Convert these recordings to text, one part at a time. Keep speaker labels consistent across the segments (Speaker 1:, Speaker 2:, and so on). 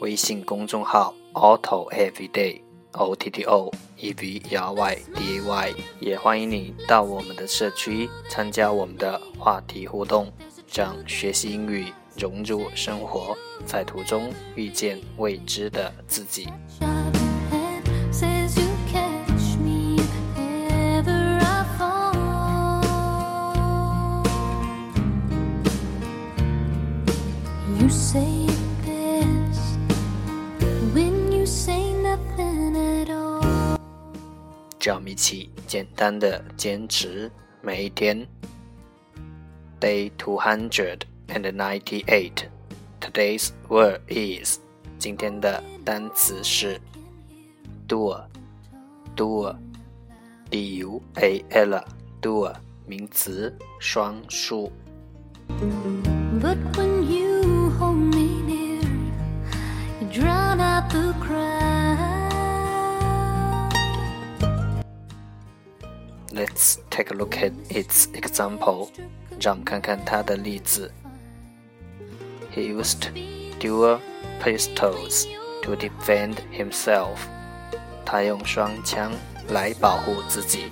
Speaker 1: 微信公众号 auto everyday otto evryday 也欢迎你到我们的社区参加我们的话题互动将学习英语融入生活在途中遇见未知的自己。
Speaker 2: say it best when you say nothing at all.
Speaker 1: 让我们一起简单的坚持每一天。Day two hundred and ninety-eight. Today's word is 今天的单词是 dual dual d u a l dual 名词双数。
Speaker 2: But
Speaker 1: Let's take a look at its example. 让我们看看它的例子。He used dual pistols to defend himself. 他用双枪来保护自己。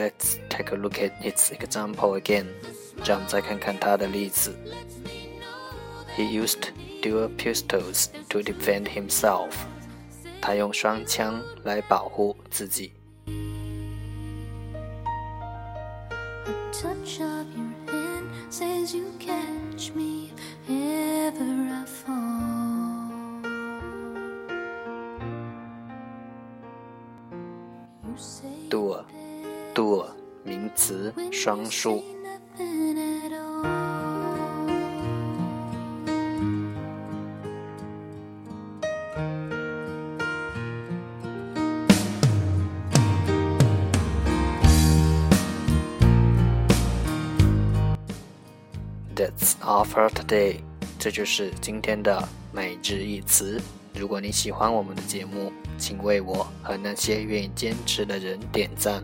Speaker 1: Let's take a look at its example again. 让我们再看看它的例子。He used dual pistols to defend himself. 他用双枪来保护自己。
Speaker 2: A touch of your hand says you catch me if ever I fall. You say
Speaker 1: dual DO 名词双数。That's all for today。这就是今天的每日一词。如果你喜欢我们的节目，请为我和那些愿意坚持的人点赞。